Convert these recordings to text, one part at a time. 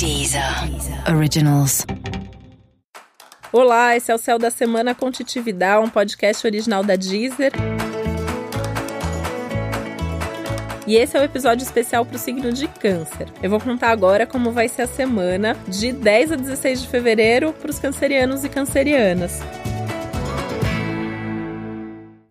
Deezer Originals. Olá, esse é o Céu da Semana com Titividade, um podcast original da Deezer. E esse é o episódio especial para o signo de Câncer. Eu vou contar agora como vai ser a semana de 10 a 16 de fevereiro para os cancerianos e cancerianas.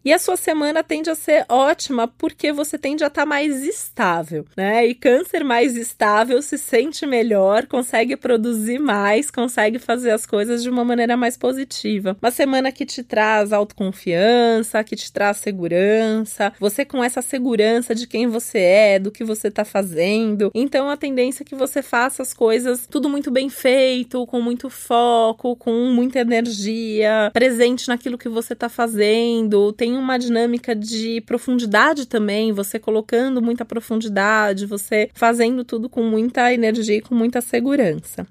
E a sua semana tende a ser ótima porque você tende a estar tá mais estável, né? E câncer mais estável se sente melhor, consegue produzir mais, consegue fazer as coisas de uma maneira mais positiva. Uma semana que te traz autoconfiança, que te traz segurança, você com essa segurança de quem você é, do que você está fazendo. Então a tendência é que você faça as coisas tudo muito bem feito, com muito foco, com muita energia, presente naquilo que você está fazendo. Tem tem uma dinâmica de profundidade também, você colocando muita profundidade, você fazendo tudo com muita energia e com muita segurança.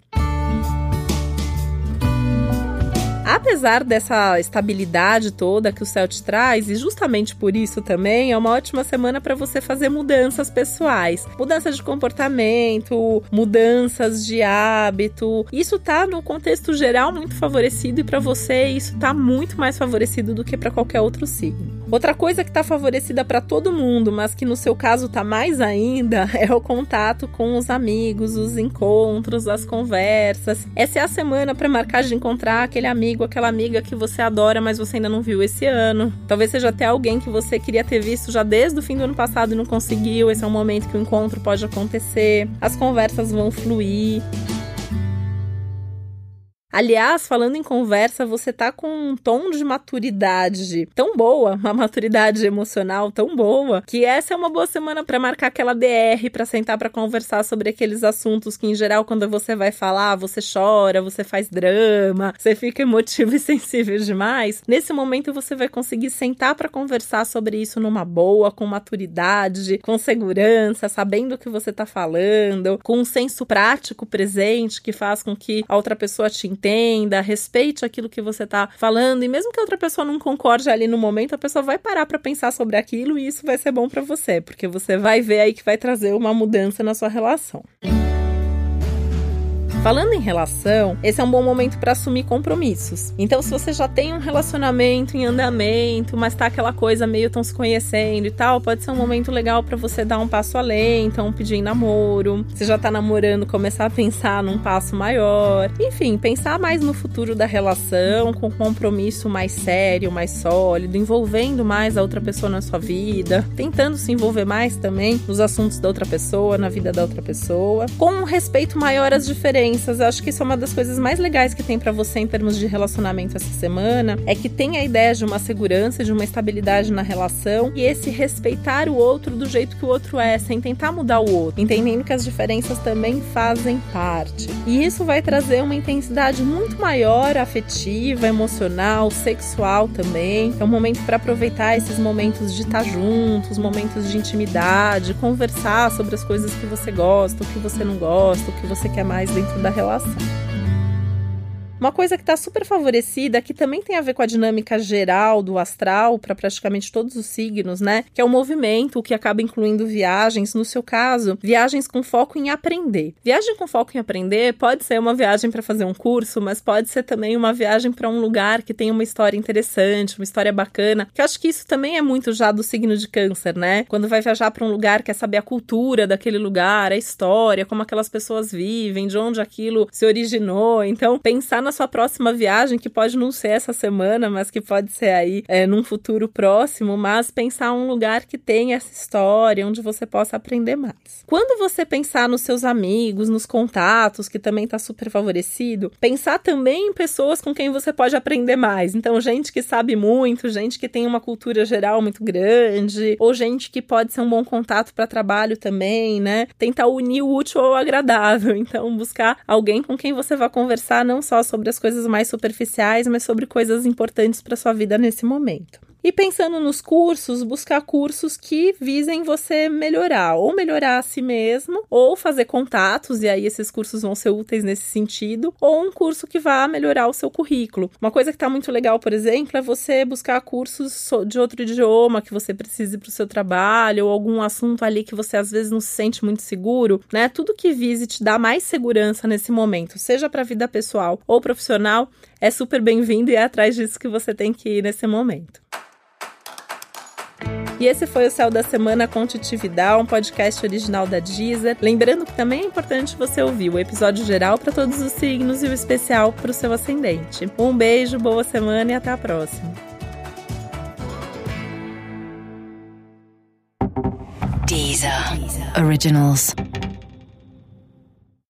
Apesar dessa estabilidade toda que o céu te traz, e justamente por isso também, é uma ótima semana para você fazer mudanças pessoais. Mudanças de comportamento, mudanças de hábito. Isso tá no contexto geral muito favorecido e para você isso tá muito mais favorecido do que para qualquer outro signo. Outra coisa que está favorecida para todo mundo, mas que no seu caso está mais ainda, é o contato com os amigos, os encontros, as conversas. Essa é a semana para marcar de encontrar aquele amigo, aquela amiga que você adora, mas você ainda não viu esse ano. Talvez seja até alguém que você queria ter visto já desde o fim do ano passado e não conseguiu. Esse é um momento que o encontro pode acontecer. As conversas vão fluir. Aliás, falando em conversa, você tá com um tom de maturidade tão boa, uma maturidade emocional tão boa, que essa é uma boa semana para marcar aquela DR, para sentar para conversar sobre aqueles assuntos que em geral quando você vai falar, você chora, você faz drama, você fica emotivo e sensível demais. Nesse momento você vai conseguir sentar para conversar sobre isso numa boa, com maturidade, com segurança, sabendo o que você tá falando, com um senso prático presente que faz com que a outra pessoa te entenda, respeite aquilo que você está falando e mesmo que a outra pessoa não concorde ali no momento, a pessoa vai parar para pensar sobre aquilo e isso vai ser bom para você, porque você vai ver aí que vai trazer uma mudança na sua relação. Falando em relação, esse é um bom momento para assumir compromissos. Então, se você já tem um relacionamento em andamento, mas tá aquela coisa meio tão se conhecendo e tal, pode ser um momento legal para você dar um passo além, então pedir namoro. Se já tá namorando, começar a pensar num passo maior. Enfim, pensar mais no futuro da relação, com compromisso mais sério, mais sólido, envolvendo mais a outra pessoa na sua vida, tentando se envolver mais também nos assuntos da outra pessoa, na vida da outra pessoa, com um respeito maior às diferenças diferenças. Eu acho que isso é uma das coisas mais legais que tem para você em termos de relacionamento essa semana. É que tem a ideia de uma segurança, de uma estabilidade na relação e esse respeitar o outro do jeito que o outro é, sem tentar mudar o outro, entendendo que as diferenças também fazem parte. E isso vai trazer uma intensidade muito maior afetiva, emocional, sexual também. É um momento para aproveitar esses momentos de estar juntos, momentos de intimidade, conversar sobre as coisas que você gosta, o que você não gosta, o que você quer mais dentro da relação. Uma coisa que está super favorecida, que também tem a ver com a dinâmica geral do astral para praticamente todos os signos, né? Que é o movimento, que acaba incluindo viagens. No seu caso, viagens com foco em aprender. Viagem com foco em aprender pode ser uma viagem para fazer um curso, mas pode ser também uma viagem para um lugar que tem uma história interessante, uma história bacana. Que eu acho que isso também é muito já do signo de Câncer, né? Quando vai viajar para um lugar, quer saber a cultura daquele lugar, a história, como aquelas pessoas vivem, de onde aquilo se originou. Então, pensar na sua próxima viagem, que pode não ser essa semana, mas que pode ser aí é, num futuro próximo, mas pensar um lugar que tenha essa história, onde você possa aprender mais. Quando você pensar nos seus amigos, nos contatos, que também está super favorecido, pensar também em pessoas com quem você pode aprender mais. Então, gente que sabe muito, gente que tem uma cultura geral muito grande, ou gente que pode ser um bom contato para trabalho também, né? Tentar unir o útil ao agradável. Então, buscar alguém com quem você vai conversar não só sobre sobre as coisas mais superficiais, mas sobre coisas importantes para sua vida nesse momento. E pensando nos cursos, buscar cursos que visem você melhorar, ou melhorar a si mesmo, ou fazer contatos, e aí esses cursos vão ser úteis nesse sentido, ou um curso que vá melhorar o seu currículo. Uma coisa que está muito legal, por exemplo, é você buscar cursos de outro idioma que você precise para o seu trabalho, ou algum assunto ali que você às vezes não se sente muito seguro, né? Tudo que vise te dar mais segurança nesse momento, seja para a vida pessoal ou profissional, é super bem-vindo e é atrás disso que você tem que ir nesse momento. E esse foi o Céu da Semana com um podcast original da Deezer. Lembrando que também é importante você ouvir o episódio geral para todos os signos e o especial para o seu ascendente. Um beijo, boa semana e até a próxima. Deezer. Deezer. Originals.